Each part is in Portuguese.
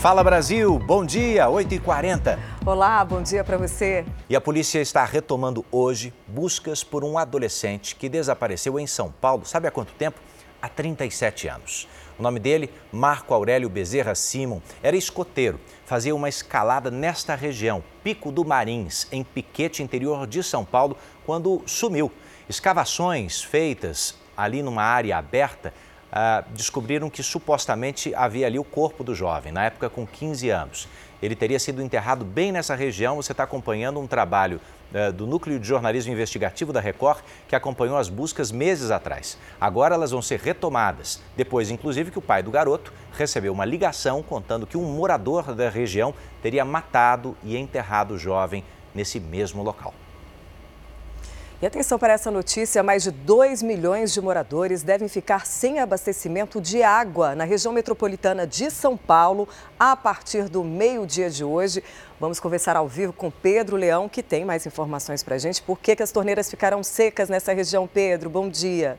Fala Brasil, bom dia, 8h40. Olá, bom dia para você. E a polícia está retomando hoje buscas por um adolescente que desapareceu em São Paulo, sabe há quanto tempo? Há 37 anos. O nome dele, Marco Aurélio Bezerra Simon, era escoteiro, fazia uma escalada nesta região, Pico do Marins, em Piquete, interior de São Paulo, quando sumiu. Escavações feitas ali numa área aberta ah, descobriram que supostamente havia ali o corpo do jovem, na época com 15 anos. Ele teria sido enterrado bem nessa região. Você está acompanhando um trabalho ah, do Núcleo de Jornalismo Investigativo da Record, que acompanhou as buscas meses atrás. Agora elas vão ser retomadas, depois, inclusive, que o pai do garoto recebeu uma ligação contando que um morador da região teria matado e enterrado o jovem nesse mesmo local. E atenção para essa notícia: mais de 2 milhões de moradores devem ficar sem abastecimento de água na região metropolitana de São Paulo a partir do meio-dia de hoje. Vamos conversar ao vivo com Pedro Leão, que tem mais informações para a gente. Por que, que as torneiras ficaram secas nessa região, Pedro? Bom dia.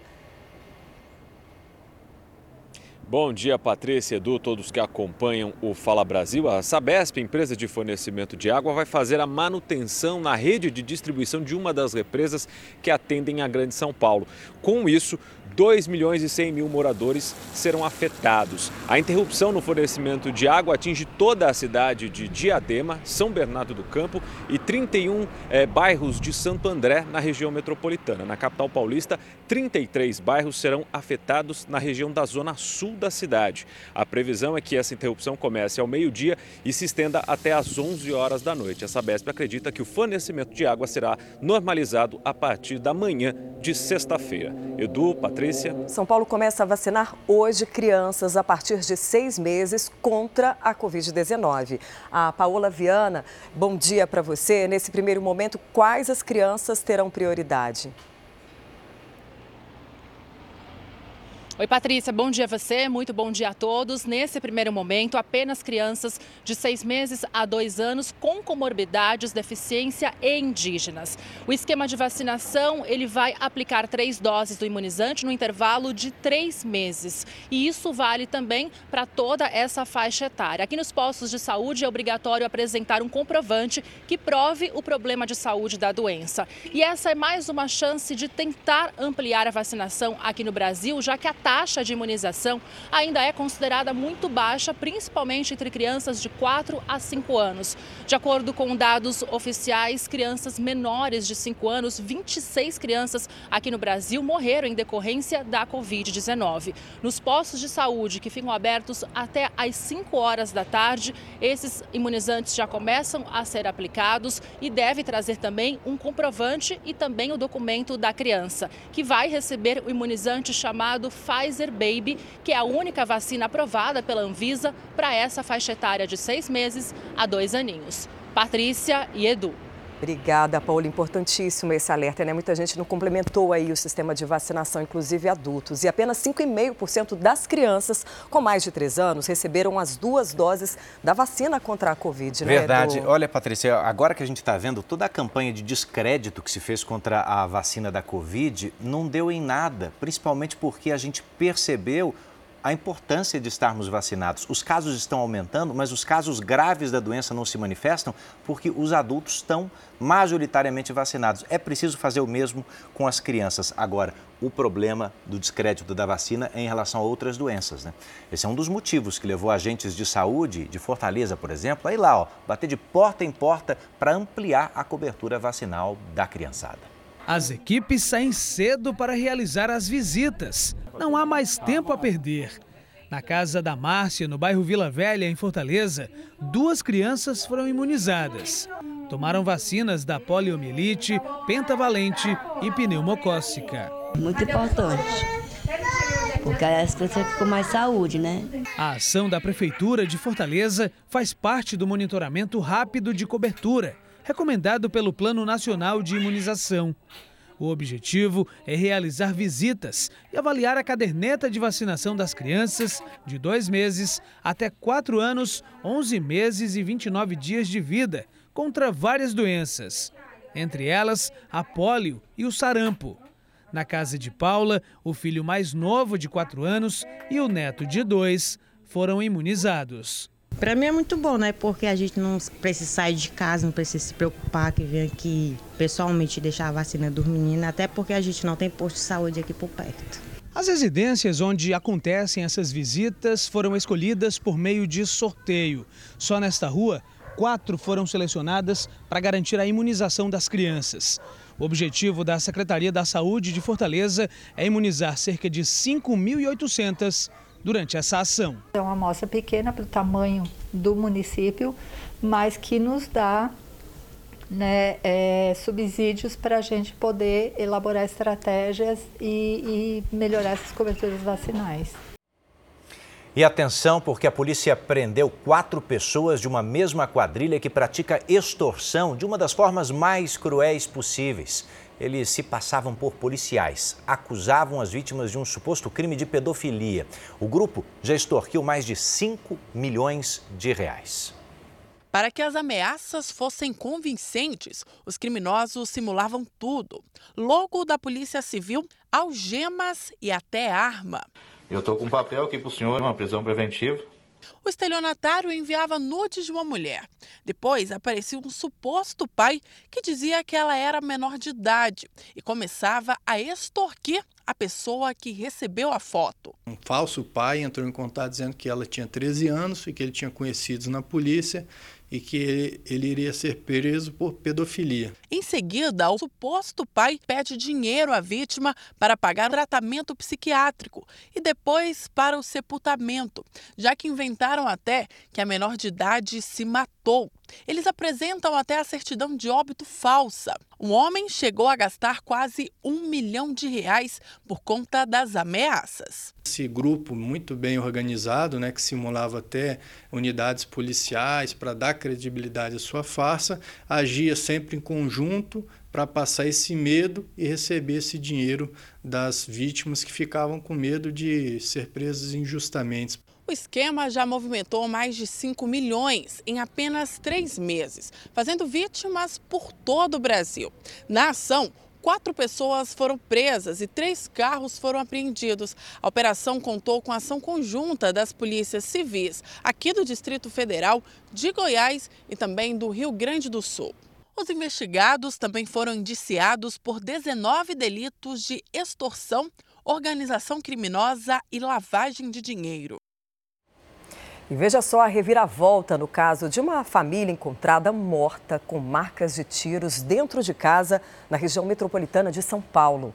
Bom dia, Patrícia, Edu, todos que acompanham o Fala Brasil. A Sabesp, empresa de fornecimento de água, vai fazer a manutenção na rede de distribuição de uma das represas que atendem a Grande São Paulo. Com isso, 2 milhões e 100 mil moradores serão afetados. A interrupção no fornecimento de água atinge toda a cidade de Diadema, São Bernardo do Campo e 31 é, bairros de Santo André, na região metropolitana. Na capital paulista, 33 bairros serão afetados na região da zona sul da cidade. A previsão é que essa interrupção comece ao meio-dia e se estenda até às 11 horas da noite. A Sabesp acredita que o fornecimento de água será normalizado a partir da manhã de sexta-feira. Edu, Patrícia. Patrícia. São Paulo começa a vacinar hoje crianças a partir de seis meses contra a Covid-19. A Paola Viana, bom dia para você. Nesse primeiro momento, quais as crianças terão prioridade? Oi, Patrícia, bom dia a você, muito bom dia a todos. Nesse primeiro momento, apenas crianças de seis meses a dois anos com comorbidades, deficiência e indígenas. O esquema de vacinação, ele vai aplicar três doses do imunizante no intervalo de três meses. E isso vale também para toda essa faixa etária. Aqui nos postos de saúde é obrigatório apresentar um comprovante que prove o problema de saúde da doença. E essa é mais uma chance de tentar ampliar a vacinação aqui no Brasil, já que a taxa de imunização ainda é considerada muito baixa, principalmente entre crianças de 4 a 5 anos. De acordo com dados oficiais, crianças menores de 5 anos, 26 crianças aqui no Brasil morreram em decorrência da Covid-19. Nos postos de saúde que ficam abertos até às 5 horas da tarde, esses imunizantes já começam a ser aplicados e deve trazer também um comprovante e também o documento da criança, que vai receber o imunizante chamado Pfizer Baby, que é a única vacina aprovada pela Anvisa para essa faixa etária de seis meses a dois aninhos. Patrícia e Edu. Obrigada, Paula. Importantíssimo esse alerta, né? Muita gente não complementou aí o sistema de vacinação, inclusive adultos. E apenas 5,5% das crianças com mais de 3 anos receberam as duas doses da vacina contra a Covid, né? Verdade. Olha, Patrícia, agora que a gente está vendo toda a campanha de descrédito que se fez contra a vacina da Covid, não deu em nada, principalmente porque a gente percebeu a importância de estarmos vacinados. Os casos estão aumentando, mas os casos graves da doença não se manifestam porque os adultos estão majoritariamente vacinados. É preciso fazer o mesmo com as crianças. Agora, o problema do descrédito da vacina é em relação a outras doenças. Né? Esse é um dos motivos que levou agentes de saúde de Fortaleza, por exemplo, a ir lá, ó, bater de porta em porta para ampliar a cobertura vacinal da criançada. As equipes saem cedo para realizar as visitas. Não há mais tempo a perder. Na casa da Márcia, no bairro Vila Velha, em Fortaleza, duas crianças foram imunizadas. Tomaram vacinas da poliomielite, pentavalente e pneumocócica. Muito importante, porque as pessoas ficam com mais saúde, né? A ação da Prefeitura de Fortaleza faz parte do monitoramento rápido de cobertura recomendado pelo Plano Nacional de Imunização. O objetivo é realizar visitas e avaliar a caderneta de vacinação das crianças de dois meses até quatro anos, 11 meses e 29 dias de vida contra várias doenças, entre elas a pólio e o sarampo. Na casa de Paula, o filho mais novo de quatro anos e o neto de dois foram imunizados. Para mim é muito bom, né? Porque a gente não precisa sair de casa, não precisa se preocupar que vem aqui pessoalmente deixar a vacina dos meninos, até porque a gente não tem posto de saúde aqui por perto. As residências onde acontecem essas visitas foram escolhidas por meio de sorteio. Só nesta rua, quatro foram selecionadas para garantir a imunização das crianças. O objetivo da Secretaria da Saúde de Fortaleza é imunizar cerca de 5.800 durante essa ação. É uma amostra pequena para o tamanho do município, mas que nos dá né, é, subsídios para a gente poder elaborar estratégias e, e melhorar essas coberturas vacinais. E atenção, porque a polícia prendeu quatro pessoas de uma mesma quadrilha que pratica extorsão de uma das formas mais cruéis possíveis. Eles se passavam por policiais, acusavam as vítimas de um suposto crime de pedofilia. O grupo já extorquiu mais de 5 milhões de reais. Para que as ameaças fossem convincentes, os criminosos simulavam tudo: logo da Polícia Civil, algemas e até arma. Eu estou com um papel aqui para o senhor, uma prisão preventiva. O estelionatário enviava nudes de uma mulher. Depois aparecia um suposto pai que dizia que ela era menor de idade e começava a extorquir a pessoa que recebeu a foto. Um falso pai entrou em contato dizendo que ela tinha 13 anos e que ele tinha conhecidos na polícia e que ele iria ser preso por pedofilia. Em seguida, o suposto pai pede dinheiro à vítima para pagar tratamento psiquiátrico e depois para o sepultamento, já que inventaram até que a menor de idade se matou. Eles apresentam até a certidão de óbito falsa. Um homem chegou a gastar quase um milhão de reais por conta das ameaças. Esse grupo muito bem organizado, né, que simulava até unidades policiais para dar credibilidade à sua farsa, agia sempre em conjunto para passar esse medo e receber esse dinheiro das vítimas que ficavam com medo de ser presas injustamente. O esquema já movimentou mais de 5 milhões em apenas três meses, fazendo vítimas por todo o Brasil. Na ação, Quatro pessoas foram presas e três carros foram apreendidos. A operação contou com ação conjunta das polícias civis aqui do Distrito Federal, de Goiás e também do Rio Grande do Sul. Os investigados também foram indiciados por 19 delitos de extorsão, organização criminosa e lavagem de dinheiro. E veja só a reviravolta no caso de uma família encontrada morta com marcas de tiros dentro de casa na região metropolitana de São Paulo.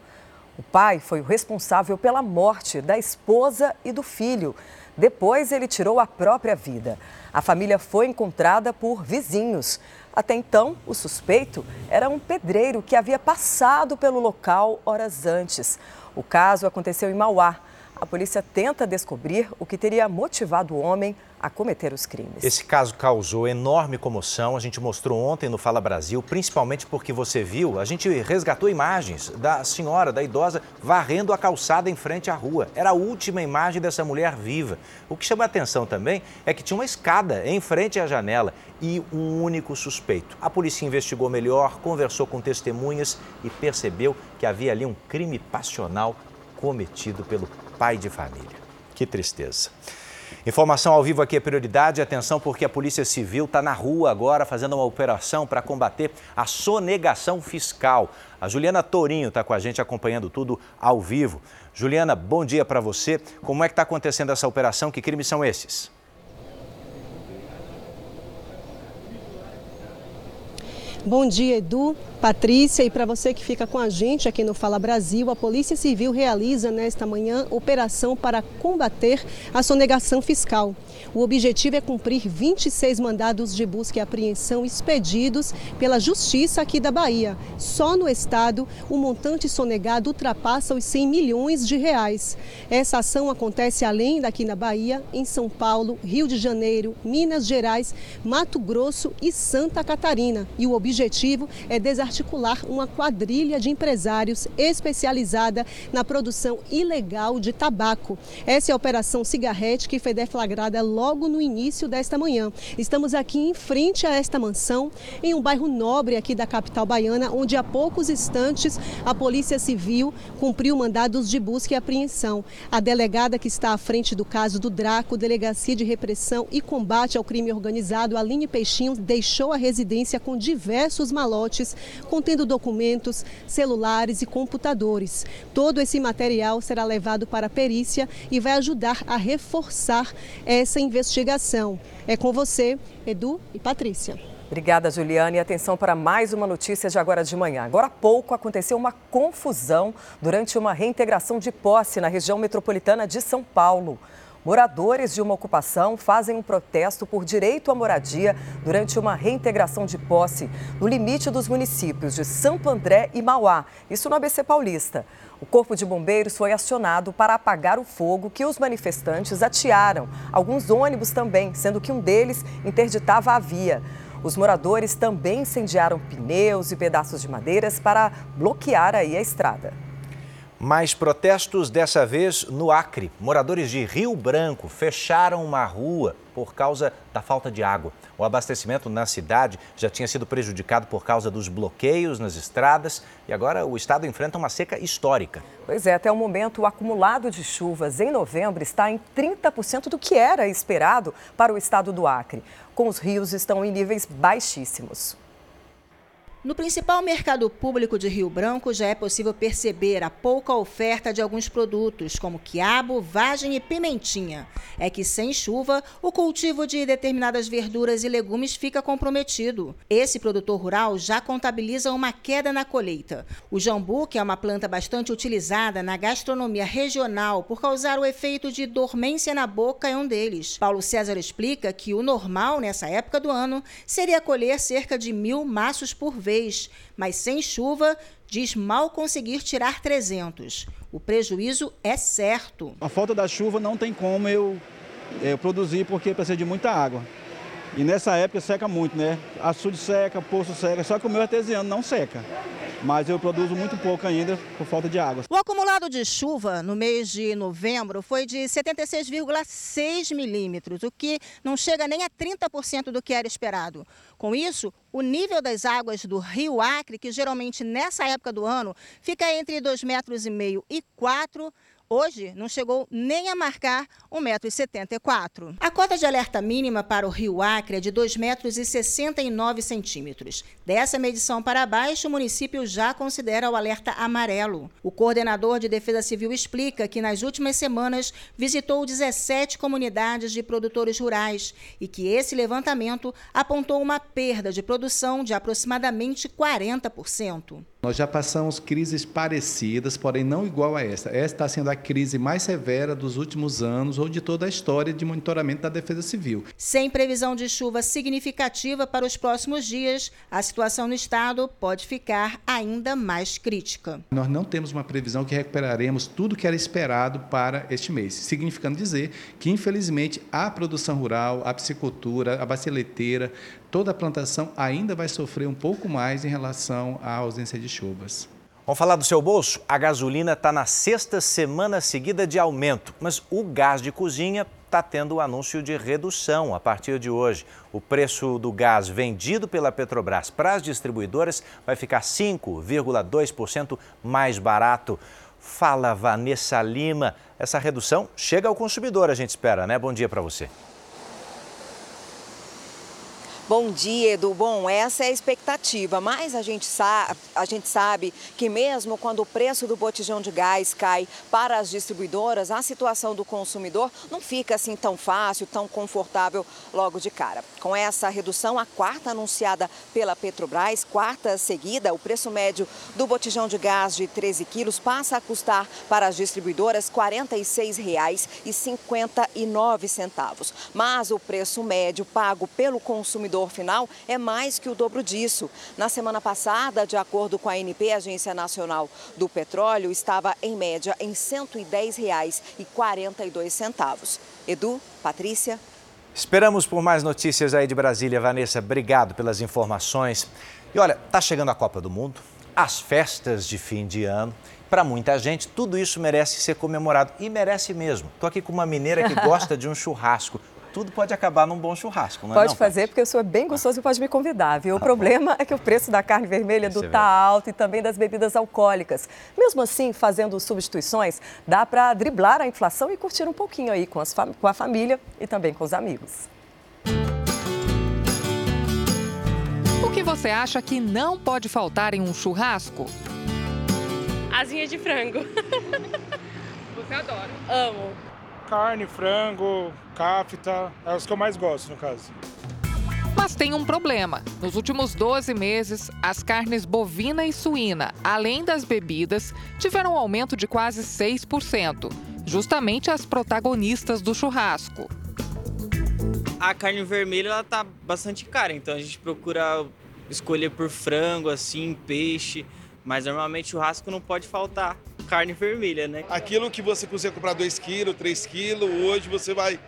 O pai foi o responsável pela morte da esposa e do filho. Depois, ele tirou a própria vida. A família foi encontrada por vizinhos. Até então, o suspeito era um pedreiro que havia passado pelo local horas antes. O caso aconteceu em Mauá a polícia tenta descobrir o que teria motivado o homem a cometer os crimes. Esse caso causou enorme comoção. A gente mostrou ontem no Fala Brasil, principalmente porque você viu, a gente resgatou imagens da senhora, da idosa, varrendo a calçada em frente à rua. Era a última imagem dessa mulher viva. O que chama a atenção também é que tinha uma escada em frente à janela e um único suspeito. A polícia investigou melhor, conversou com testemunhas e percebeu que havia ali um crime passional cometido pelo pai de família. Que tristeza. Informação ao vivo aqui é prioridade. Atenção, porque a Polícia Civil está na rua agora fazendo uma operação para combater a sonegação fiscal. A Juliana Tourinho está com a gente acompanhando tudo ao vivo. Juliana, bom dia para você. Como é que está acontecendo essa operação? Que crimes são esses? Bom dia, Edu, Patrícia e para você que fica com a gente aqui no Fala Brasil, a Polícia Civil realiza nesta manhã operação para combater a sonegação fiscal. O objetivo é cumprir 26 mandados de busca e apreensão expedidos pela Justiça aqui da Bahia. Só no estado, o montante sonegado ultrapassa os 100 milhões de reais. Essa ação acontece além daqui na Bahia, em São Paulo, Rio de Janeiro, Minas Gerais, Mato Grosso e Santa Catarina. E o objetivo é desarticular uma quadrilha de empresários especializada na produção ilegal de tabaco. Essa é a Operação Cigarrete que foi deflagrada logo no início desta manhã. Estamos aqui em frente a esta mansão, em um bairro nobre aqui da capital baiana, onde há poucos instantes a Polícia Civil cumpriu mandados de busca e apreensão. A delegada que está à frente do caso do Draco, Delegacia de Repressão e Combate ao Crime Organizado, Aline Peixinho, deixou a residência com diversos malotes contendo documentos, celulares e computadores. Todo esse material será levado para a perícia e vai ajudar a reforçar essa investigação. É com você, Edu e Patrícia. Obrigada, Juliane. E atenção para mais uma notícia de agora de manhã. Agora há pouco aconteceu uma confusão durante uma reintegração de posse na região metropolitana de São Paulo. Moradores de uma ocupação fazem um protesto por direito à moradia durante uma reintegração de posse no limite dos municípios de Santo André e Mauá, isso no ABC Paulista. O Corpo de Bombeiros foi acionado para apagar o fogo que os manifestantes atearam. Alguns ônibus também, sendo que um deles interditava a via. Os moradores também incendiaram pneus e pedaços de madeiras para bloquear aí a estrada. Mais protestos, dessa vez no Acre. Moradores de Rio Branco fecharam uma rua por causa da falta de água. O abastecimento na cidade já tinha sido prejudicado por causa dos bloqueios nas estradas e agora o estado enfrenta uma seca histórica. Pois é, até o momento o acumulado de chuvas em novembro está em 30% do que era esperado para o estado do Acre. Com os rios estão em níveis baixíssimos. No principal mercado público de Rio Branco já é possível perceber a pouca oferta de alguns produtos, como quiabo, vagem e pimentinha. É que sem chuva, o cultivo de determinadas verduras e legumes fica comprometido. Esse produtor rural já contabiliza uma queda na colheita. O jambu, que é uma planta bastante utilizada na gastronomia regional por causar o efeito de dormência na boca, é um deles. Paulo César explica que o normal nessa época do ano seria colher cerca de mil maços por vez mas sem chuva, diz mal conseguir tirar 300. O prejuízo é certo. A falta da chuva não tem como eu, eu produzir porque precisa de muita água. E nessa época seca muito, né? Açude seca, poço seca, só que o meu artesiano não seca. Mas eu produzo muito pouco ainda por falta de água. O acumulado de chuva no mês de novembro foi de 76,6 milímetros, o que não chega nem a 30% do que era esperado. Com isso, o nível das águas do rio Acre, que geralmente nessa época do ano fica entre 2,5 metros e 4 Hoje não chegou nem a marcar 1,74m. A cota de alerta mínima para o Rio Acre é de 2,69 metros. Dessa medição para baixo, o município já considera o alerta amarelo. O coordenador de Defesa Civil explica que nas últimas semanas visitou 17 comunidades de produtores rurais e que esse levantamento apontou uma perda de produção de aproximadamente 40%. Nós já passamos crises parecidas, porém não igual a esta. Esta está sendo a crise mais severa dos últimos anos ou de toda a história de monitoramento da Defesa Civil. Sem previsão de chuva significativa para os próximos dias, a situação no estado pode ficar ainda mais crítica. Nós não temos uma previsão que recuperaremos tudo que era esperado para este mês, significando dizer que, infelizmente, a produção rural, a piscicultura, a bacia leiteira, toda a plantação ainda vai sofrer um pouco mais em relação à ausência de chuvas. Vamos falar do seu bolso? A gasolina está na sexta semana seguida de aumento, mas o gás de cozinha está tendo o anúncio de redução a partir de hoje. O preço do gás vendido pela Petrobras para as distribuidoras vai ficar 5,2% mais barato. Fala Vanessa Lima, essa redução chega ao consumidor, a gente espera, né? Bom dia para você. Bom dia, Edu. Bom, essa é a expectativa, mas a gente, sabe, a gente sabe que mesmo quando o preço do botijão de gás cai para as distribuidoras, a situação do consumidor não fica assim tão fácil, tão confortável logo de cara. Com essa redução, a quarta anunciada pela Petrobras, quarta seguida, o preço médio do botijão de gás de 13 quilos passa a custar para as distribuidoras R$ 46,59. Mas o preço médio pago pelo consumidor consumidor final é mais que o dobro disso. Na semana passada, de acordo com a ANP, Agência Nacional do Petróleo, estava em média em R$ 110,42. Edu, Patrícia. Esperamos por mais notícias aí de Brasília, Vanessa. Obrigado pelas informações. E olha, tá chegando a Copa do Mundo, as festas de fim de ano. Para muita gente, tudo isso merece ser comemorado e merece mesmo. Tô aqui com uma mineira que gosta de um churrasco tudo pode acabar num bom churrasco, não é? Pode não, fazer, porque o senhor é bem gostoso e pode me convidar, viu? O problema é que o preço da carne vermelha do tá alto e também das bebidas alcoólicas. Mesmo assim, fazendo substituições, dá para driblar a inflação e curtir um pouquinho aí com, as com a família e também com os amigos. O que você acha que não pode faltar em um churrasco? Asinha de frango. Você adora? Amo. Carne, frango, cafta, é os que eu mais gosto, no caso. Mas tem um problema. Nos últimos 12 meses, as carnes bovina e suína, além das bebidas, tiveram um aumento de quase 6%, justamente as protagonistas do churrasco. A carne vermelha ela tá bastante cara, então a gente procura escolher por frango, assim, peixe, mas normalmente churrasco não pode faltar carne vermelha, né? Aquilo que você consegue comprar 2 kg, 3 kg, hoje você vai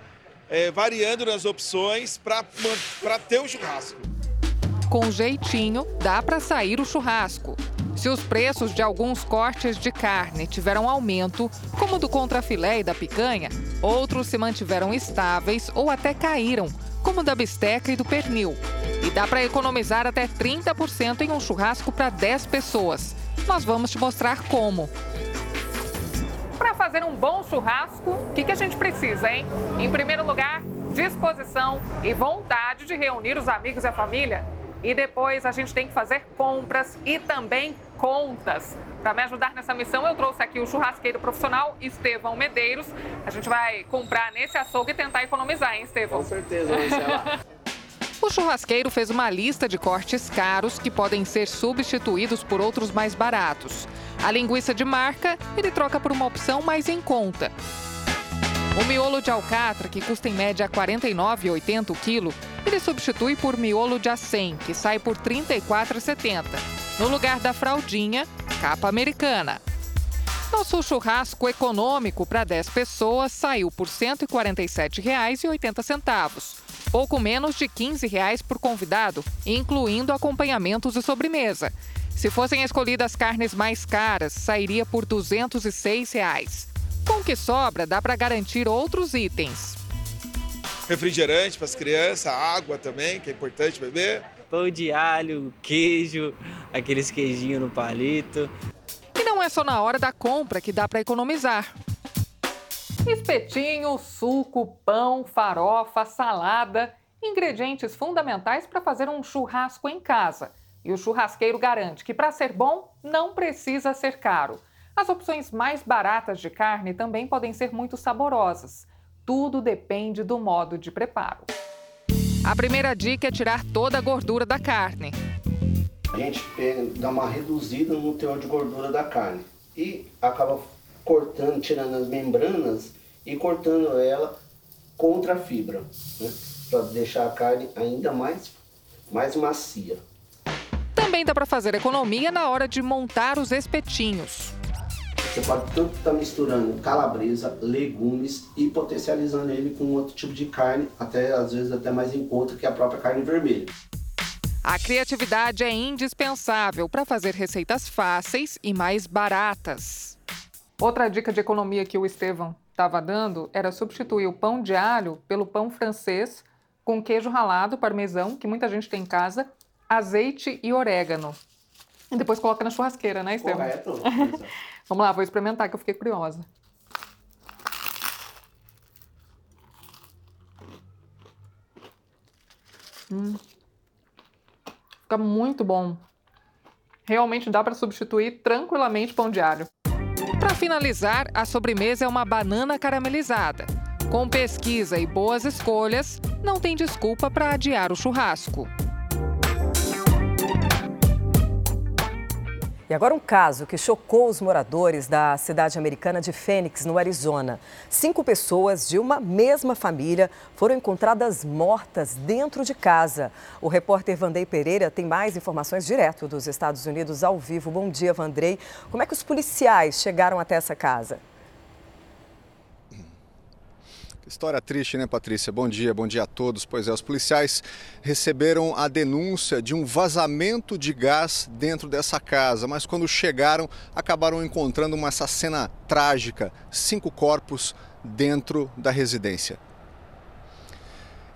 é, variando nas opções para ter o churrasco. Com jeitinho, dá para sair o churrasco. Se os preços de alguns cortes de carne tiveram aumento, como do contrafilé e da picanha, outros se mantiveram estáveis ou até caíram, como da bisteca e do pernil. E dá para economizar até 30% em um churrasco para 10 pessoas. Nós vamos te mostrar como. Fazer um bom churrasco, o que, que a gente precisa, hein? Em primeiro lugar, disposição e vontade de reunir os amigos e a família. E depois a gente tem que fazer compras e também contas. Para me ajudar nessa missão, eu trouxe aqui o churrasqueiro profissional Estevão Medeiros. A gente vai comprar nesse açougue e tentar economizar, hein, Estevão? Com certeza, Marcela. O churrasqueiro fez uma lista de cortes caros que podem ser substituídos por outros mais baratos. A linguiça de marca ele troca por uma opção mais em conta. O miolo de alcatra, que custa em média R$ 49,80 o quilo, ele substitui por miolo de acém, que sai por R$ 34,70. No lugar da fraldinha, capa americana. Nosso churrasco econômico para 10 pessoas saiu por R$ 147,80 pouco menos de 15 reais por convidado, incluindo acompanhamentos e sobremesa. Se fossem escolhidas carnes mais caras, sairia por 206 reais. Com o que sobra, dá para garantir outros itens. Refrigerante para as crianças, água também, que é importante beber. Pão de alho, queijo, aqueles queijinhos no palito. E não é só na hora da compra que dá para economizar. Espetinho, suco, pão, farofa, salada, ingredientes fundamentais para fazer um churrasco em casa. E o churrasqueiro garante que para ser bom não precisa ser caro. As opções mais baratas de carne também podem ser muito saborosas. Tudo depende do modo de preparo. A primeira dica é tirar toda a gordura da carne. A gente dá uma reduzida no teor de gordura da carne e acaba cortando, tirando as membranas e cortando ela contra a fibra, né? para deixar a carne ainda mais, mais macia. Também dá para fazer economia na hora de montar os espetinhos. Você pode tanto estar tá misturando calabresa, legumes e potencializando ele com outro tipo de carne, até às vezes até mais em conta que a própria carne vermelha. A criatividade é indispensável para fazer receitas fáceis e mais baratas. Outra dica de economia que o Estevão estava dando era substituir o pão de alho pelo pão francês com queijo ralado, parmesão, que muita gente tem em casa, azeite e orégano. E depois coloca na churrasqueira, né, Estevão? Correto. Vamos lá, vou experimentar que eu fiquei curiosa. Hum. Fica muito bom. Realmente dá para substituir tranquilamente pão de alho. Finalizar, a sobremesa é uma banana caramelizada. Com pesquisa e boas escolhas, não tem desculpa para adiar o churrasco. E agora um caso que chocou os moradores da cidade americana de Phoenix, no Arizona. Cinco pessoas de uma mesma família foram encontradas mortas dentro de casa. O repórter Vandrei Pereira tem mais informações direto dos Estados Unidos ao vivo. Bom dia, Vandrei. Como é que os policiais chegaram até essa casa? História triste, né, Patrícia? Bom dia, bom dia a todos. Pois é, os policiais receberam a denúncia de um vazamento de gás dentro dessa casa, mas quando chegaram, acabaram encontrando uma, essa cena trágica: cinco corpos dentro da residência.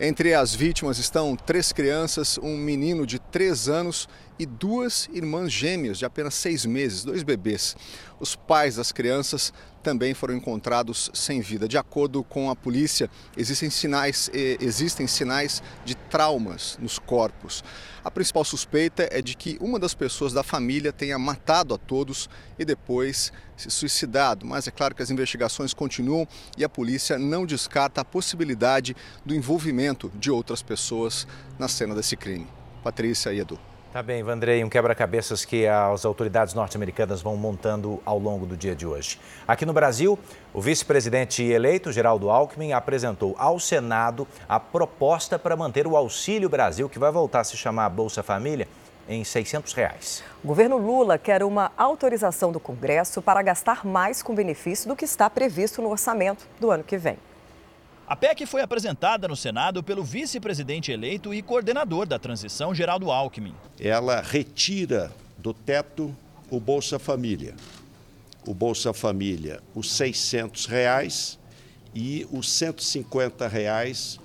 Entre as vítimas estão três crianças, um menino de três anos e duas irmãs gêmeas de apenas seis meses, dois bebês. Os pais das crianças também foram encontrados sem vida. De acordo com a polícia, existem sinais, existem sinais de traumas nos corpos. A principal suspeita é de que uma das pessoas da família tenha matado a todos e depois se suicidado. Mas é claro que as investigações continuam e a polícia não descarta a possibilidade do envolvimento de outras pessoas na cena desse crime. Patrícia e Edu. Tá bem, Vandrei, um quebra-cabeças que as autoridades norte-americanas vão montando ao longo do dia de hoje. Aqui no Brasil, o vice-presidente eleito, Geraldo Alckmin, apresentou ao Senado a proposta para manter o Auxílio Brasil, que vai voltar a se chamar Bolsa Família, em 600 reais. O governo Lula quer uma autorização do Congresso para gastar mais com benefício do que está previsto no orçamento do ano que vem. A PEC foi apresentada no Senado pelo vice-presidente eleito e coordenador da transição, Geraldo Alckmin. Ela retira do teto o Bolsa Família. O Bolsa Família, os 600 reais e os 150 reais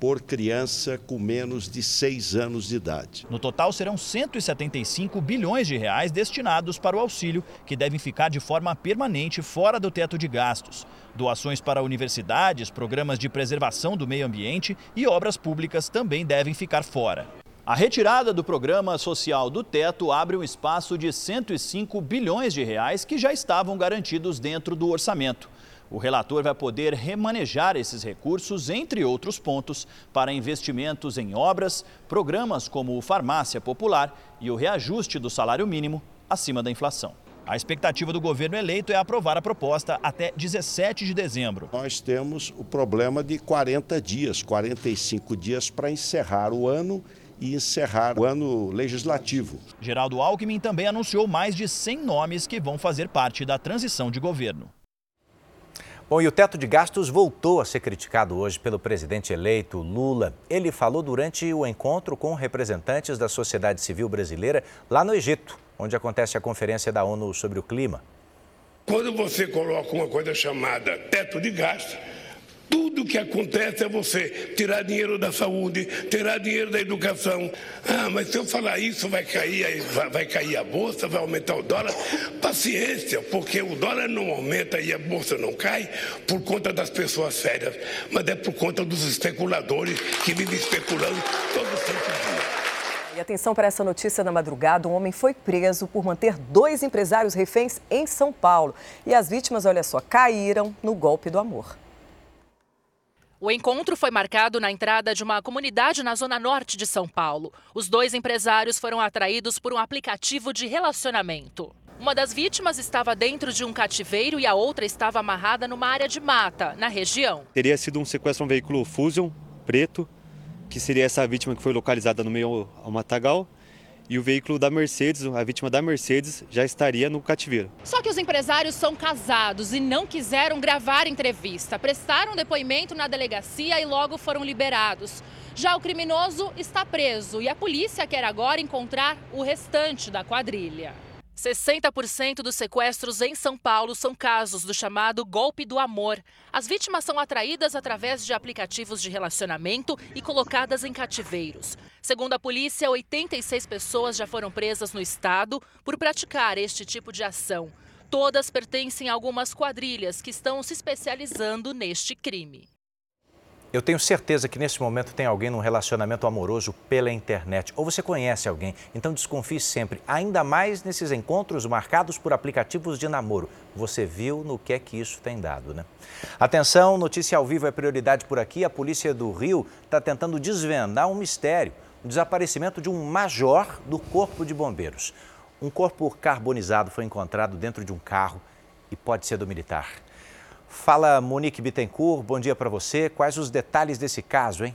por criança com menos de 6 anos de idade. No total, serão 175 bilhões de reais destinados para o auxílio, que devem ficar de forma permanente fora do teto de gastos. Doações para universidades, programas de preservação do meio ambiente e obras públicas também devem ficar fora. A retirada do programa social do teto abre um espaço de 105 bilhões de reais que já estavam garantidos dentro do orçamento. O relator vai poder remanejar esses recursos, entre outros pontos, para investimentos em obras, programas como o Farmácia Popular e o reajuste do salário mínimo acima da inflação. A expectativa do governo eleito é aprovar a proposta até 17 de dezembro. Nós temos o problema de 40 dias, 45 dias para encerrar o ano e encerrar o ano legislativo. Geraldo Alckmin também anunciou mais de 100 nomes que vão fazer parte da transição de governo. Bom, e o teto de gastos voltou a ser criticado hoje pelo presidente eleito Lula. Ele falou durante o encontro com representantes da sociedade civil brasileira lá no Egito, onde acontece a conferência da ONU sobre o clima. Quando você coloca uma coisa chamada teto de gastos, tudo que acontece é você tirar dinheiro da saúde, tirar dinheiro da educação. Ah, mas se eu falar isso, vai cair, vai, cair a bolsa, vai aumentar o dólar. Paciência, porque o dólar não aumenta e a bolsa não cai por conta das pessoas sérias, mas é por conta dos especuladores que vivem especulando todo santo dia. E atenção para essa notícia da madrugada: um homem foi preso por manter dois empresários reféns em São Paulo. E as vítimas, olha só, caíram no golpe do amor. O encontro foi marcado na entrada de uma comunidade na zona norte de São Paulo. Os dois empresários foram atraídos por um aplicativo de relacionamento. Uma das vítimas estava dentro de um cativeiro e a outra estava amarrada numa área de mata, na região. Teria sido um sequestro a um veículo Fusion preto, que seria essa vítima que foi localizada no meio ao matagal e o veículo da Mercedes, a vítima da Mercedes, já estaria no cativeiro. Só que os empresários são casados e não quiseram gravar entrevista. Prestaram depoimento na delegacia e logo foram liberados. Já o criminoso está preso e a polícia quer agora encontrar o restante da quadrilha. 60% dos sequestros em São Paulo são casos do chamado golpe do amor. As vítimas são atraídas através de aplicativos de relacionamento e colocadas em cativeiros. Segundo a polícia, 86 pessoas já foram presas no estado por praticar este tipo de ação. Todas pertencem a algumas quadrilhas que estão se especializando neste crime. Eu tenho certeza que nesse momento tem alguém num relacionamento amoroso pela internet. Ou você conhece alguém, então desconfie sempre, ainda mais nesses encontros marcados por aplicativos de namoro. Você viu no que é que isso tem dado, né? Atenção, notícia ao vivo é prioridade por aqui. A polícia do Rio está tentando desvendar um mistério: o desaparecimento de um major do Corpo de Bombeiros. Um corpo carbonizado foi encontrado dentro de um carro e pode ser do militar. Fala Monique Bittencourt, bom dia para você. Quais os detalhes desse caso, hein?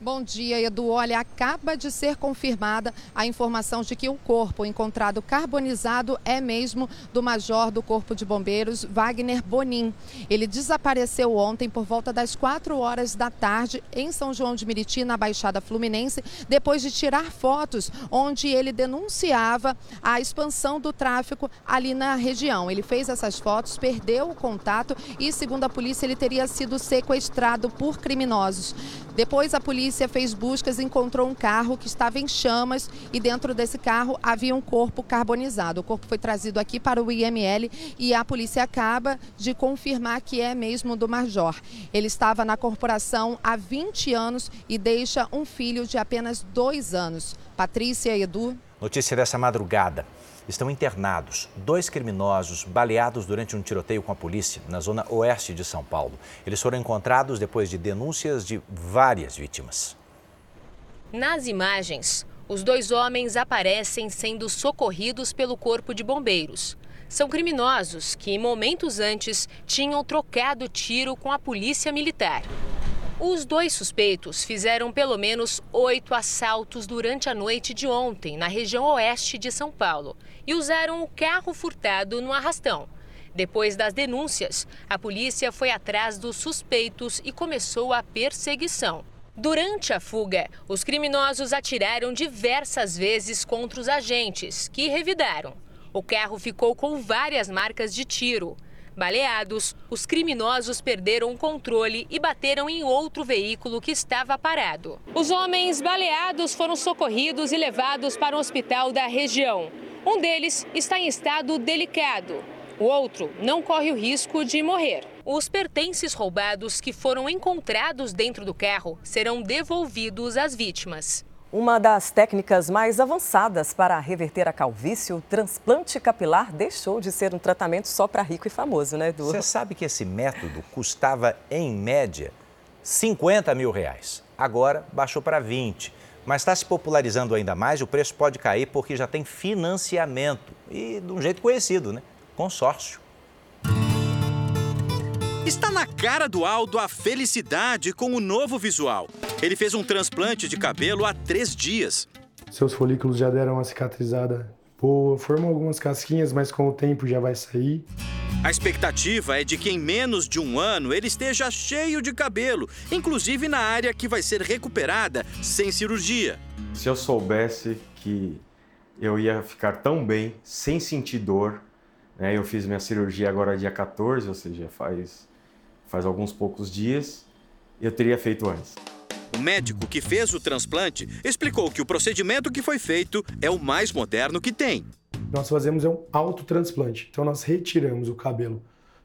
Bom dia, Edu. Olha, acaba de ser confirmada a informação de que o corpo encontrado carbonizado é mesmo do major do Corpo de Bombeiros, Wagner Bonin. Ele desapareceu ontem por volta das 4 horas da tarde em São João de Meriti, na Baixada Fluminense, depois de tirar fotos onde ele denunciava a expansão do tráfico ali na região. Ele fez essas fotos, perdeu o contato e, segundo a polícia, ele teria sido sequestrado por criminosos. Depois a polícia fez buscas e encontrou um carro que estava em chamas e dentro desse carro havia um corpo carbonizado. O corpo foi trazido aqui para o IML e a polícia acaba de confirmar que é mesmo do Major. Ele estava na corporação há 20 anos e deixa um filho de apenas dois anos. Patrícia Edu. Notícia dessa madrugada estão internados dois criminosos baleados durante um tiroteio com a polícia na zona oeste de São Paulo. Eles foram encontrados depois de denúncias de várias vítimas. Nas imagens, os dois homens aparecem sendo socorridos pelo Corpo de Bombeiros. São criminosos que, momentos antes, tinham trocado tiro com a polícia militar. Os dois suspeitos fizeram pelo menos oito assaltos durante a noite de ontem, na região oeste de São Paulo, e usaram o carro furtado no arrastão. Depois das denúncias, a polícia foi atrás dos suspeitos e começou a perseguição. Durante a fuga, os criminosos atiraram diversas vezes contra os agentes, que revidaram. O carro ficou com várias marcas de tiro. Baleados, os criminosos perderam o controle e bateram em outro veículo que estava parado. Os homens baleados foram socorridos e levados para o hospital da região. Um deles está em estado delicado. O outro não corre o risco de morrer. Os pertences roubados que foram encontrados dentro do carro serão devolvidos às vítimas. Uma das técnicas mais avançadas para reverter a calvície, o transplante capilar, deixou de ser um tratamento só para rico e famoso, né, Edu? Você sabe que esse método custava, em média, 50 mil reais. Agora baixou para 20. Mas está se popularizando ainda mais e o preço pode cair porque já tem financiamento. E de um jeito conhecido, né? Consórcio. Está na cara do Aldo a felicidade com o novo visual. Ele fez um transplante de cabelo há três dias. Seus folículos já deram uma cicatrizada boa, formam algumas casquinhas, mas com o tempo já vai sair. A expectativa é de que em menos de um ano ele esteja cheio de cabelo, inclusive na área que vai ser recuperada sem cirurgia. Se eu soubesse que eu ia ficar tão bem, sem sentir dor, né? eu fiz minha cirurgia agora dia 14, ou seja, faz faz alguns poucos dias, eu teria feito antes. O médico que fez o transplante explicou que o procedimento que foi feito é o mais moderno que tem. Nós fazemos um autotransplante. Então nós retiramos o cabelo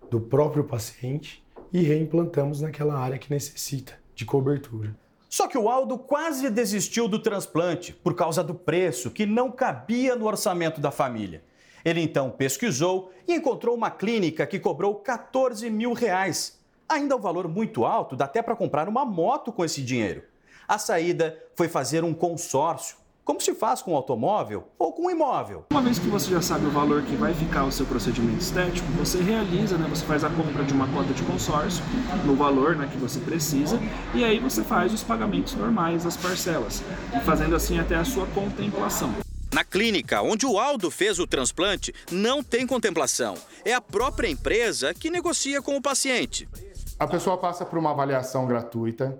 do próprio paciente e reimplantamos naquela área que necessita de cobertura. Só que o Aldo quase desistiu do transplante por causa do preço que não cabia no orçamento da família. Ele então pesquisou e encontrou uma clínica que cobrou 14 mil reais Ainda o um valor muito alto, dá até para comprar uma moto com esse dinheiro. A saída foi fazer um consórcio, como se faz com um automóvel ou com um imóvel. Uma vez que você já sabe o valor que vai ficar o seu procedimento estético, você realiza, né, você faz a compra de uma cota de consórcio no valor né, que você precisa e aí você faz os pagamentos normais, as parcelas, fazendo assim até a sua contemplação. Na clínica onde o Aldo fez o transplante, não tem contemplação. É a própria empresa que negocia com o paciente. A pessoa passa por uma avaliação gratuita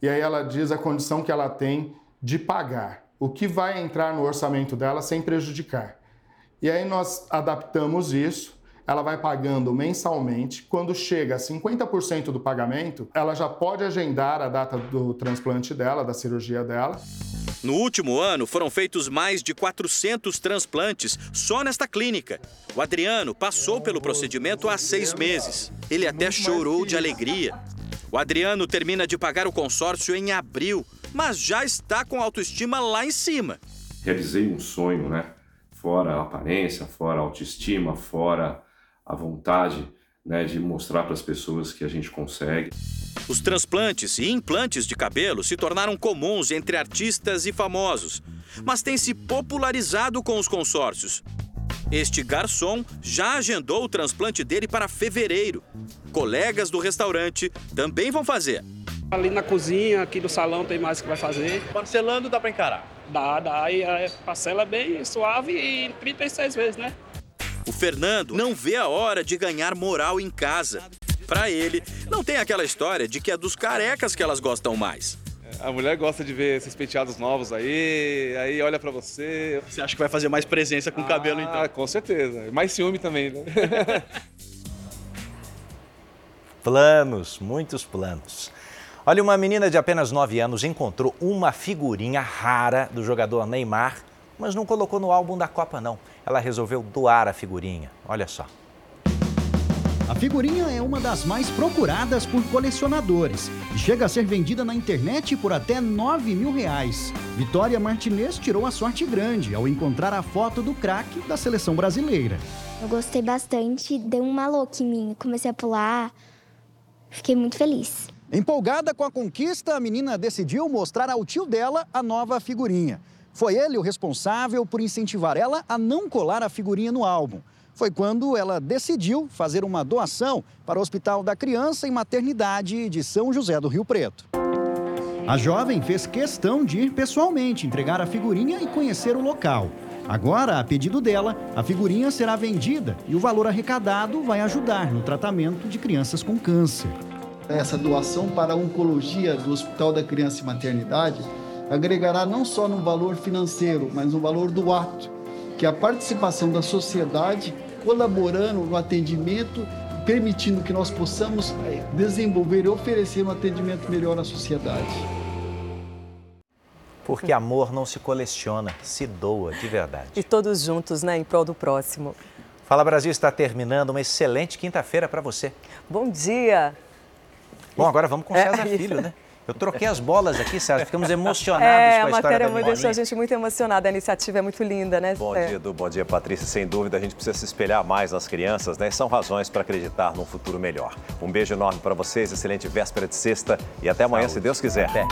e aí ela diz a condição que ela tem de pagar, o que vai entrar no orçamento dela sem prejudicar. E aí nós adaptamos isso, ela vai pagando mensalmente. Quando chega a 50% do pagamento, ela já pode agendar a data do transplante dela, da cirurgia dela. No último ano, foram feitos mais de 400 transplantes só nesta clínica. O Adriano passou pelo procedimento há seis meses. Ele até chorou de alegria. O Adriano termina de pagar o consórcio em abril, mas já está com a autoestima lá em cima. Realizei um sonho, né? Fora a aparência, fora a autoestima, fora a vontade né, de mostrar para as pessoas que a gente consegue. Os transplantes e implantes de cabelo se tornaram comuns entre artistas e famosos, mas têm se popularizado com os consórcios. Este garçom já agendou o transplante dele para fevereiro. Colegas do restaurante também vão fazer. Ali na cozinha, aqui no salão tem mais que vai fazer. Parcelando dá para encarar? Dá, dá. E a parcela é bem suave e 36 vezes, né? O Fernando não vê a hora de ganhar moral em casa. Para ele, não tem aquela história de que é dos carecas que elas gostam mais. A mulher gosta de ver esses penteados novos aí, aí olha para você. Você acha que vai fazer mais presença com o ah, cabelo então? Ah, com certeza. Mais ciúme também, né? planos, muitos planos. Olha, uma menina de apenas 9 anos encontrou uma figurinha rara do jogador Neymar, mas não colocou no álbum da Copa, não. Ela resolveu doar a figurinha. Olha só. A figurinha é uma das mais procuradas por colecionadores e chega a ser vendida na internet por até 9 mil reais. Vitória Martinez tirou a sorte grande ao encontrar a foto do craque da seleção brasileira. Eu gostei bastante, deu um maluco em mim, comecei a pular, fiquei muito feliz. Empolgada com a conquista, a menina decidiu mostrar ao tio dela a nova figurinha. Foi ele o responsável por incentivar ela a não colar a figurinha no álbum. Foi quando ela decidiu fazer uma doação para o Hospital da Criança e Maternidade de São José do Rio Preto. A jovem fez questão de ir pessoalmente entregar a figurinha e conhecer o local. Agora, a pedido dela, a figurinha será vendida e o valor arrecadado vai ajudar no tratamento de crianças com câncer. Essa doação para a oncologia do Hospital da Criança e Maternidade agregará não só no valor financeiro, mas no valor do ato, que é a participação da sociedade colaborando no atendimento, permitindo que nós possamos desenvolver e oferecer um atendimento melhor à sociedade. Porque amor não se coleciona, se doa de verdade. E todos juntos, né, em prol do próximo. Fala Brasil está terminando. Uma excelente quinta-feira para você. Bom dia. Bom, agora vamos com o César é. Filho, né? Eu troquei as bolas aqui, César. Ficamos emocionados é, com a, a história da deixou a gente muito emocionada. A iniciativa é muito linda, né? Bom é. dia, Du. Bom dia, Patrícia. Sem dúvida, a gente precisa se espelhar mais nas crianças, né? São razões para acreditar num futuro melhor. Um beijo enorme para vocês, excelente véspera de sexta e até amanhã, Saúde. se Deus quiser. Até.